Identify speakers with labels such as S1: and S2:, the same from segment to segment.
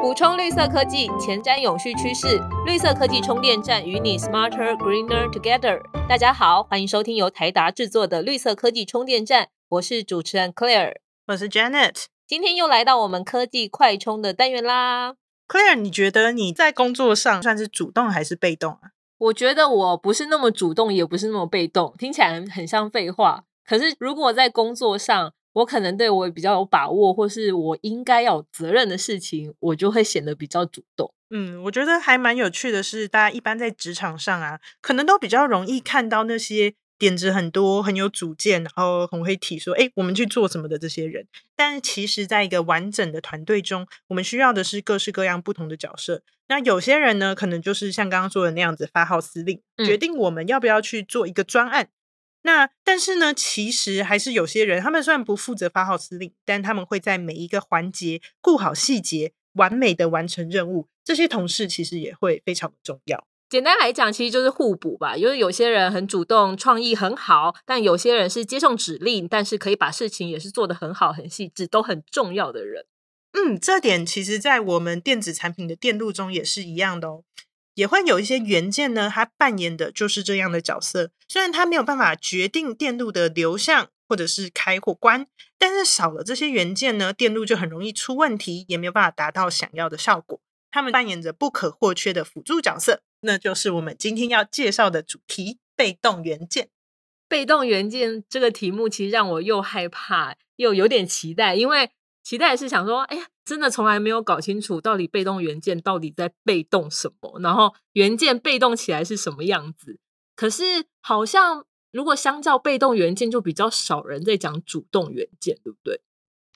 S1: 补充绿色科技，前瞻永续趋势。绿色科技充电站与你 smarter greener together。大家好，欢迎收听由台达制作的绿色科技充电站，我是主持人 Claire，
S2: 我是 Janet。
S1: 今天又来到我们科技快充的单元啦。
S2: Claire，你觉得你在工作上算是主动还是被动啊？
S1: 我觉得我不是那么主动，也不是那么被动，听起来很像废话。可是如果在工作上，我可能对我比较有把握，或是我应该要有责任的事情，我就会显得比较主动。
S2: 嗯，我觉得还蛮有趣的是，大家一般在职场上啊，可能都比较容易看到那些点子很多、很有主见，然后很会提说“哎，我们去做什么”的这些人。但是其实，在一个完整的团队中，我们需要的是各式各样不同的角色。那有些人呢，可能就是像刚刚说的那样子，发号司令，决定我们要不要去做一个专案。那但是呢，其实还是有些人，他们虽然不负责发号施令，但他们会在每一个环节顾好细节，完美的完成任务。这些同事其实也会非常的重要。
S1: 简单来讲，其实就是互补吧。因为有些人很主动，创意很好，但有些人是接受指令，但是可以把事情也是做得很好、很细致，都很重要的人。
S2: 嗯，这点其实在我们电子产品的电路中也是一样的哦。也会有一些元件呢，它扮演的就是这样的角色。虽然它没有办法决定电路的流向或者是开或关，但是少了这些元件呢，电路就很容易出问题，也没有办法达到想要的效果。它们扮演着不可或缺的辅助角色，那就是我们今天要介绍的主题——被动元件。
S1: 被动元件这个题目其实让我又害怕又有点期待，因为。期待是想说，哎呀，真的从来没有搞清楚到底被动元件到底在被动什么，然后元件被动起来是什么样子。可是好像如果相较被动元件，就比较少人在讲主动元件，对不对？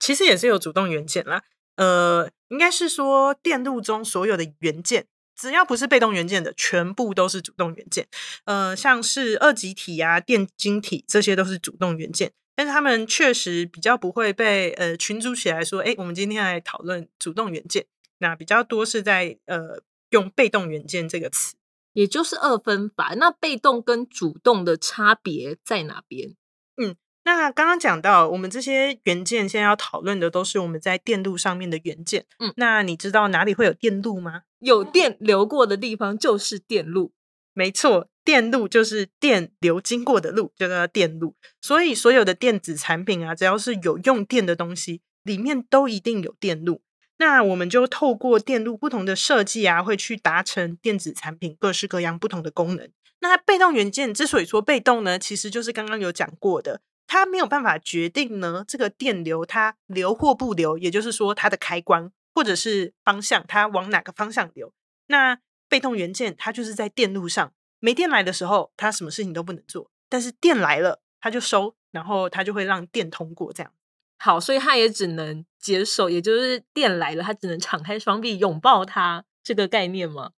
S2: 其实也是有主动元件啦。呃，应该是说电路中所有的元件，只要不是被动元件的，全部都是主动元件。呃，像是二极体啊、电晶体，这些都是主动元件。但是他们确实比较不会被呃群组起来说，哎，我们今天来讨论主动元件。那比较多是在呃用被动元件这个词，
S1: 也就是二分法。那被动跟主动的差别在哪边？
S2: 嗯，那刚刚讲到，我们这些元件现在要讨论的都是我们在电路上面的元件。嗯，那你知道哪里会有电路吗？
S1: 有电流过的地方就是电路。
S2: 没错。电路就是电流经过的路，就叫电路。所以所有的电子产品啊，只要是有用电的东西，里面都一定有电路。那我们就透过电路不同的设计啊，会去达成电子产品各式各样不同的功能。那被动元件之所以说被动呢，其实就是刚刚有讲过的，它没有办法决定呢这个电流它流或不流，也就是说它的开关或者是方向，它往哪个方向流。那被动元件它就是在电路上。没电来的时候，它什么事情都不能做；但是电来了，它就收，然后它就会让电通过。这样
S1: 好，所以它也只能接受，也就是电来了，它只能敞开双臂拥抱它，这个概念吗？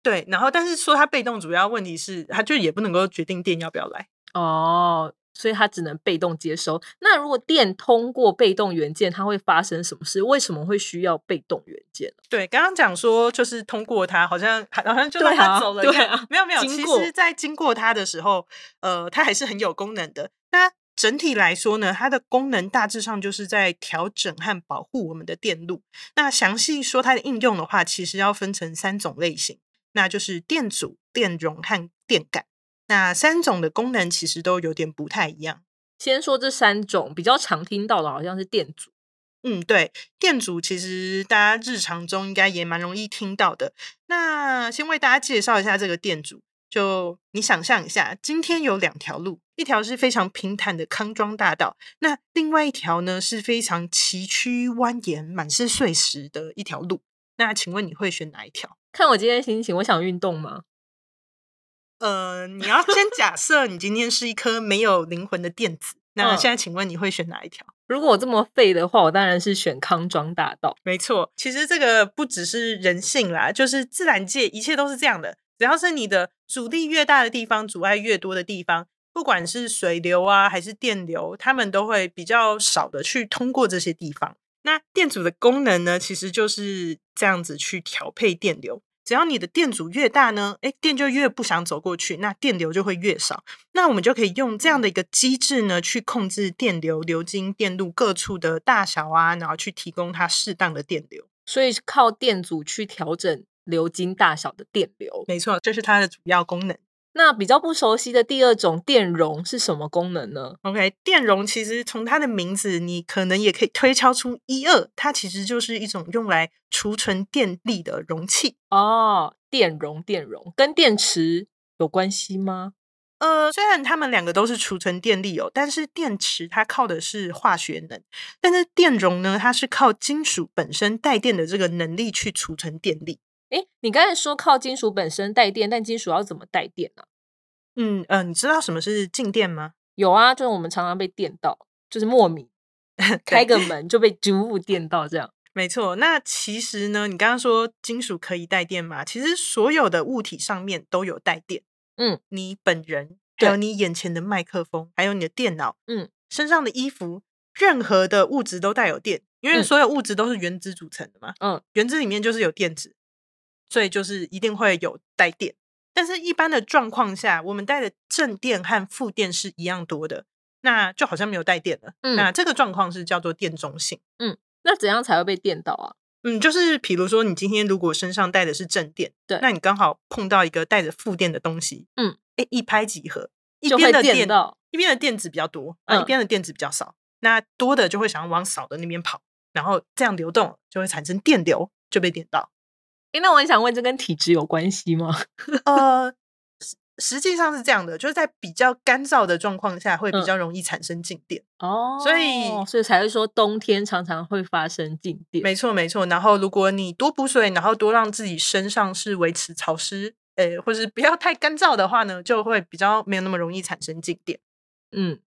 S2: 对。然后，但是说它被动，主要问题是，它就也不能够决定电要不要来
S1: 哦。所以它只能被动接收。那如果电通过被动元件，它会发生什么事？为什么会需要被动元件？
S2: 对，刚刚讲说就是通过它，好像好像就让它 走了。
S1: 对啊，
S2: 没有没有。其实，在经过它的时候，呃，它还是很有功能的。那整体来说呢，它的功能大致上就是在调整和保护我们的电路。那详细说它的应用的话，其实要分成三种类型，那就是电阻、电容和电感。那三种的功能其实都有点不太一样。
S1: 先说这三种比较常听到的，好像是电阻。
S2: 嗯，对，电阻其实大家日常中应该也蛮容易听到的。那先为大家介绍一下这个电阻。就你想象一下，今天有两条路，一条是非常平坦的康庄大道，那另外一条呢是非常崎岖蜿蜒、满是碎石的一条路。那请问你会选哪一条？
S1: 看我今天心情，我想运动吗？
S2: 呃，你要先假设你今天是一颗没有灵魂的电子，那现在请问你会选哪一条？
S1: 如果我这么废的话，我当然是选康庄大道。
S2: 没错，其实这个不只是人性啦，就是自然界一切都是这样的。只要是你的阻力越大的地方，阻碍越多的地方，不管是水流啊还是电流，它们都会比较少的去通过这些地方。那电阻的功能呢，其实就是这样子去调配电流。只要你的电阻越大呢，诶电就越不想走过去，那电流就会越少。那我们就可以用这样的一个机制呢，去控制电流流经电路各处的大小啊，然后去提供它适当的电流。
S1: 所以是靠电阻去调整流经大小的电流。
S2: 没错，这是它的主要功能。
S1: 那比较不熟悉的第二种电容是什么功能呢
S2: ？OK，电容其实从它的名字，你可能也可以推敲出一二，它其实就是一种用来储存电力的容器。
S1: 哦，电容，电容跟电池有关系吗？
S2: 呃，虽然它们两个都是储存电力哦，但是电池它靠的是化学能，但是电容呢，它是靠金属本身带电的这个能力去储存电力。
S1: 诶，你刚才说靠金属本身带电，但金属要怎么带电呢、
S2: 嗯呃，你知道什么是静电吗？
S1: 有啊，就是我们常常被电到，就是莫名 开个门就被植物电到这样。
S2: 没错，那其实呢，你刚刚说金属可以带电嘛？其实所有的物体上面都有带电。
S1: 嗯，
S2: 你本人，还有你眼前的麦克风，还有你的电脑，
S1: 嗯，
S2: 身上的衣服，任何的物质都带有电，因为
S1: 嗯
S2: 所有物质都是原子组成的嘛。
S1: 嗯，
S2: 原子里面就是有电子，所以就是一定会有带电。但是，一般的状况下，我们带的正电和负电是一样多的，那就好像没有带电了。
S1: 嗯
S2: 那这个状况是叫做电中性。
S1: 嗯那怎样才会被电到啊？
S2: 嗯，就是比如说，你今天如果身上带的是正电，
S1: 对
S2: 那你刚好碰到一个带着负电的东西，
S1: 嗯，
S2: 哎，一拍即合，一边的电一边的电子比较多，啊，一
S1: 嗯
S2: 边的电子比较少，那多的就会想要往少的那边跑，然后这样流动就会产生电流，就被电到。
S1: 诶，那我很想问，这跟体质有关系吗？
S2: 呃，实实际上是这样的，就是在比较干燥的状况下，会比
S1: 嗯
S2: 较容易产生静电。
S1: 哦，
S2: 所以
S1: 所以才会说冬天常常会发生静电。
S2: 没错，没错。然后，如果你多补水，然后多让自己身上是维持潮湿，呃，或是不要太干燥的话呢，就会比较没有那么容易产生静电。
S1: 嗯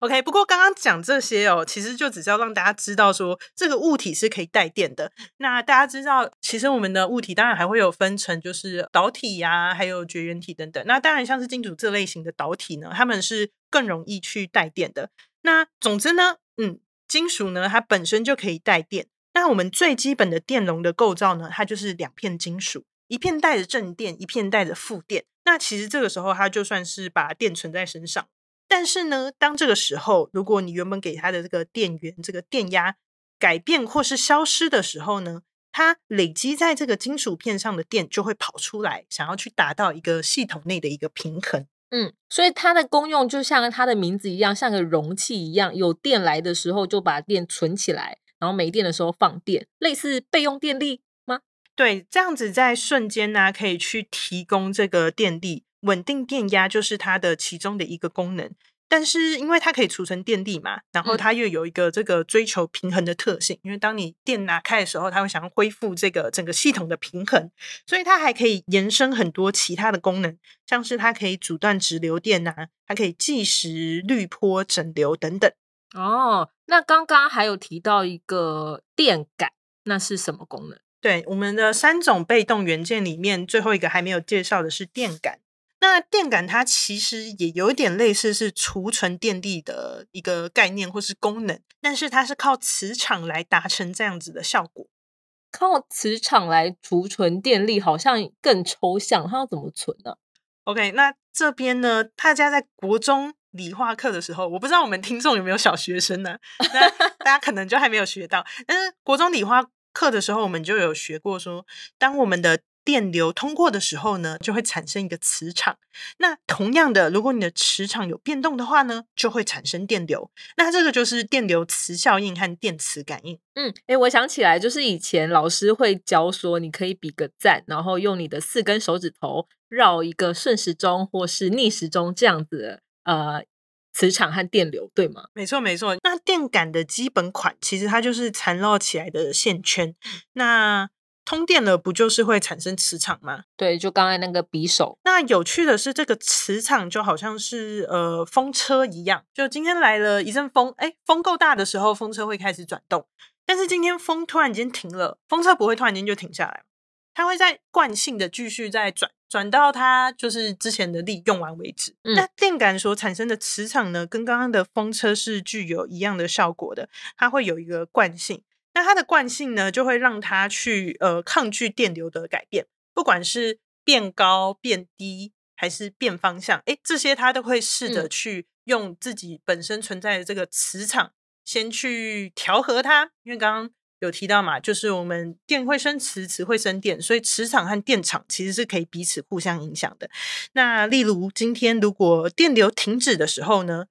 S2: ，OK，不过刚刚讲这些哦，其实就只是要让大家知道说，这个物体是可以带电的。那大家知道，其实我们的物体当然还会有分成，就是导体呀、还有绝缘体等等。那当然，像是金属这类型的导体呢，它们是更容易去带电的。那总之呢，嗯，金属呢，它本身就可以带电。那我们最基本的电容的构造呢，它就是两片金属，一片带着正电，一片带着负电。那其实这个时候，它就算是把电存在身上。但是呢，当这个时候，如果你原本给它的这个电源、这个电压改变或是消失的时候呢，它累积在这个金属片上的电就会跑出来，想要去达到一个系统内的一个平衡。
S1: 嗯，所以它的功用就像它的名字一样，像个容器一样，有电来的时候就把电存起来，然后没电的时候放电，类似备用电力吗？
S2: 对，这样子在瞬间呢、可以去提供这个电力，稳定电压就是它的其中的一个功能。但是因为它可以储存电力嘛，然后
S1: 嗯
S2: 它又有一个这个追求平衡的特性，因为当你电拿开的时候，它会想要恢复这个整个系统的平衡，所以它还可以延伸很多其他的功能，像是它可以阻断直流电呐、它可以计时、滤波、整流等等。
S1: 哦，那刚刚还有提到一个电感，那是什么功能？
S2: 对，我们的三种被动元件里面，最后一个还没有介绍的是电感。那电感它其实也有一点类似是储存电力的一个概念或是功能，但是它是靠磁场来达成这样子的效果。
S1: 靠磁场来储存电力，好像更抽象，它要怎么存呢、
S2: OK，那这边呢，大家在国中理化课的时候，我不知道我们听众有没有小学生呢？那 大家可能就还没有学到。但是国中理化课的时候，我们就有学过说，当我们的电流通过的时候呢，就会产生一个磁场。那同样的，如果你的磁场有变动的话呢，就会产生电流。那这个就是电流磁效应和电磁感应。
S1: 嗯，诶，我想起来，就是以前老师会教说，你可以比个赞，然后用你的四根手指头绕一个顺时钟或是逆时钟这样子的呃磁场和电流，对吗？
S2: 没错，没错。那电感的基本款其实它就是缠绕起来的线圈。那通电了，不就是会产生磁场吗？
S1: 对，就刚才那个匕首，
S2: 那有趣的是，这个磁场就好像是呃风车一样，就今天来了一阵风，哎，风够大的时候，风车会开始转动。但是今天风突然间停了，风车不会突然间就停下来，它会在惯性的继续在转，转到它就是之前的力用完为止。
S1: 嗯
S2: 那电感所产生的磁场呢，跟刚刚的风车是具有一样的效果的，它会有一个惯性。那它的惯性呢，就会让它去呃抗拒电流的改变，不管是变高、变低还是变方向，诶，这些它都会试着
S1: 嗯。
S2: 去用自己本身存在的这个磁场先去调和它，因为刚刚有提到嘛，就是我们电会生磁，磁会生电，所以磁场和电场其实是可以彼此互相影响的。那例如今天如果电流停止的时候呢，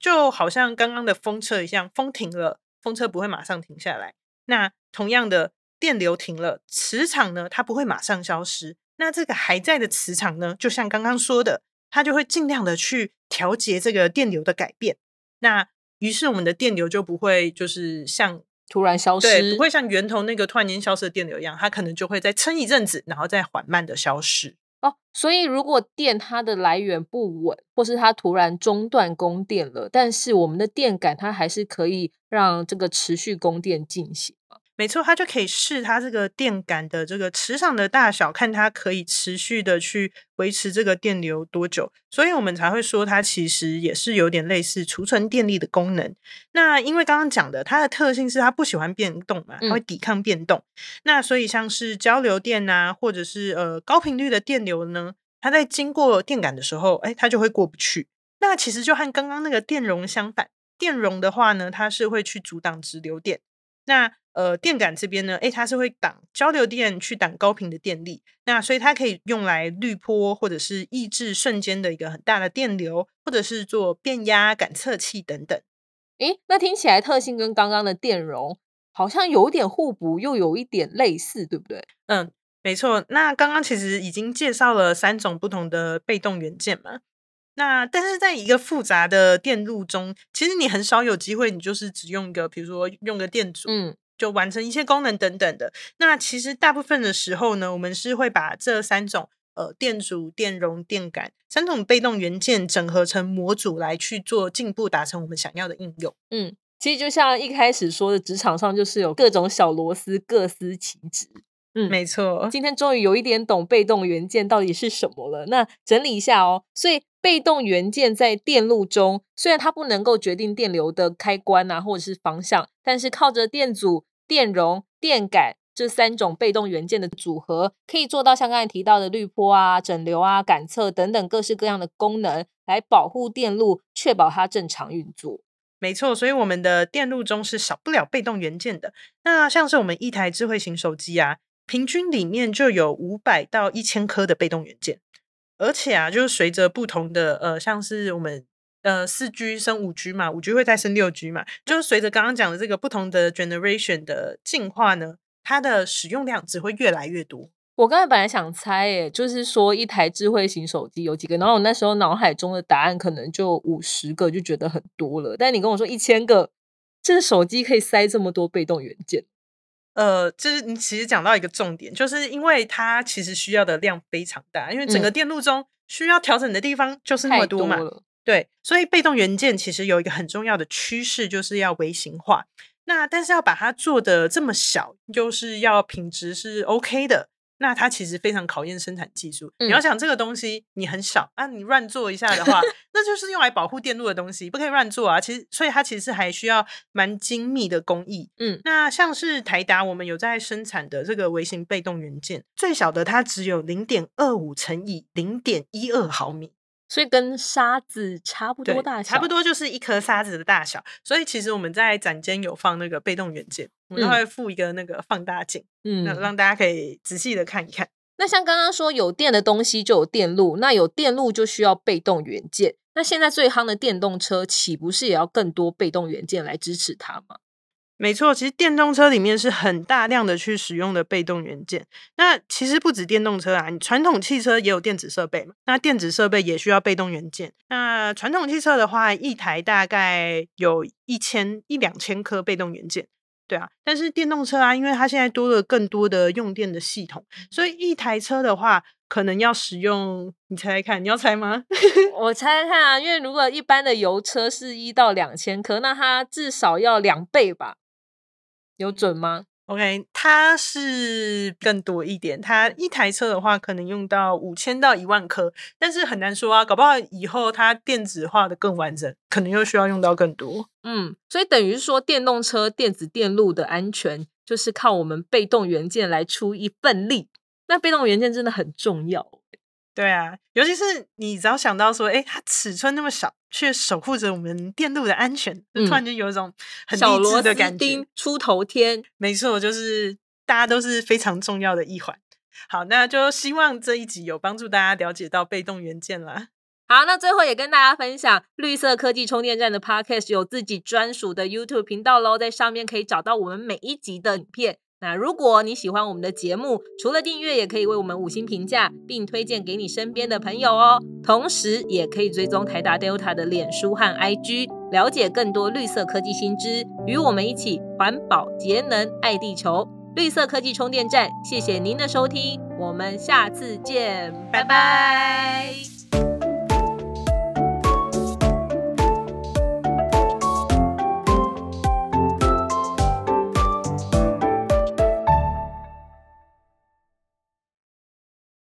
S2: 就好像刚刚的风车一样，风停了，风车不会马上停下来。那同样的，电流停了，磁场呢，它不会马上消失。那这个还在的磁场呢，就像刚刚说的，它就会尽量的去调节这个电流的改变。那于是我们的电流就不会就是像
S1: 突然消失，
S2: 对，不会像源头那个突然间消失的电流一样，它可能就会再撑一阵子，然后再缓慢的消失。
S1: 哦，所以如果电它的来源不稳，或是它突然中断供电了，但是我们的电感它还是可以让这个持续供电进行。
S2: 没错，它就可以试它这个电感的这个磁场的大小，看它可以持续的去维持这个电流多久。所以我们才会说它其实也是有点类似储存电力的功能。那因为刚刚讲的，它的特性是它不喜欢变动嘛，它会抵抗变动。那所以像是交流电啊，或者是呃高频率的电流呢，它在经过电感的时候，哎，它就会过不去。那其实就和刚刚那个电容相反，电容的话呢，它是会去阻挡直流电。那呃，电感这边呢，诶，它是会挡交流电，去挡高频的电力，那所以它可以用来滤波，或者是抑制瞬间的一个很大的电流，或者是做变压感测器等等。
S1: 诶，那听起来特性跟刚刚的电容好像有点互补，又有一点类似，对不对？
S2: 嗯，没错。那刚刚其实已经介绍了三种不同的被动元件嘛。那但是在一个复杂的电路中，其实你很少有机会，你就是只用一个，比如说用个电阻，嗯。就完成一些功能等等的。那其实大部分的时候呢，我们是会把这三种呃电阻、电容、电感三种被动元件整合成模组来去做进步，达成我们想要的应用。
S1: 嗯，其实就像一开始说的，职场上就是有各种小螺丝各司其职。
S2: 嗯，没错。
S1: 今天终于有一点懂被动元件到底是什么了。那整理一下哦，所以被动元件在电路中，虽然它不能够决定电流的开关啊，或者是方向，但是靠着电阻、电容、电感这三种被动元件的组合，可以做到像刚才提到的滤波啊、整流啊、感测等等各式各样的功能，来保护电路，确保它正常运作。
S2: 没错，所以我们的电路中是少不了被动元件的。那像是我们一台智慧型手机啊。平均里面就有五百到一千颗的被动元件，而且啊，就是随着不同的呃，像是我们呃四 G 升五 G 嘛，五 G 会再升六 G 嘛，就是随着刚刚讲的这个不同的 generation 的进化呢，它的使用量只会越来越多。
S1: 我刚才本来想猜，诶，就是说一台智慧型手机有几个，然后我那时候脑海中的答案可能就五十个，就觉得很多了。但你跟我说一千个，这手机可以塞这么多被动元件？
S2: 呃，就是你其实讲到一个重点，就是因为它其实需要的量非常大，因为整个电路中需要调整的地方就是那么多嘛。对，所以被动元件其实有一个很重要的趋势，就是要微型化。那但是要把它做的这么小，就是要品质是 OK 的。那它其实非常考验生产技术。你要想这个东西你很小啊，你乱做一下的话，那就是用来保护电路的东西，不可以乱做啊。其实，所以它其实还需要蛮精密的工艺。嗯，那像是台达，我们有在生产的这个微型被动元件，最小的它只有零点二五乘以零点一二毫米。
S1: 所以跟沙子差不多大
S2: 小，差不多就是一颗沙子的大小。所以其实我们在展间有放那个被动元件，我们都会附一个那个放大镜，嗯，那让大家可以仔细的看一看。
S1: 那像刚刚说有电的东西就有电路，那有电路就需要被动元件。那现在最夯的电动车，岂不是也要更多被动元件来支持它吗？
S2: 没错，其实电动车里面是很大量的去使用的被动元件。那其实不止电动车啊，你传统汽车也有电子设备嘛。那电子设备也需要被动元件。那传统汽车的话，一台大概有一千一两千颗被动元件，对啊。但是电动车啊，因为它现在多了更多的用电的系统，所以一台车的话，可能要使用，你猜猜看，你要猜吗？
S1: 我猜猜看啊，因为如果一般的油车是一到两千颗，那它至少要两倍吧。有准吗
S2: ？OK，它是更多一点。它一台车的话，可能用到五千到一万颗，但是很难说啊。搞不好以后它电子化的更完整，可能又需要用到更多。
S1: 嗯，所以等于说，电动车电子电路的安全，就是靠我们被动元件来出一份力。那被动元件真的很重要。
S2: 对啊，尤其是你只要想到说，哎，它尺寸那么小，却守护着我们电路的安全，就突然就有一种很励志的感觉。
S1: 出头天，
S2: 没错，就是大家都是非常重要的一环。好，那就希望这一集有帮助大家了解到被动元件啦。
S1: 好，那最后也跟大家分享，绿色科技充电站的 Podcast 有自己专属的 YouTube 频道喽，在上面可以找到我们每一集的影片。那如果你喜欢我们的节目，除了订阅，也可以为我们五星评价，并推荐给你身边的朋友哦。同时，也可以追踪台达 Delta 的脸书和 IG，了解更多绿色科技新知，与我们一起环保节能爱地球。绿色科技充电站，谢谢您的收听，我们下次见，拜拜。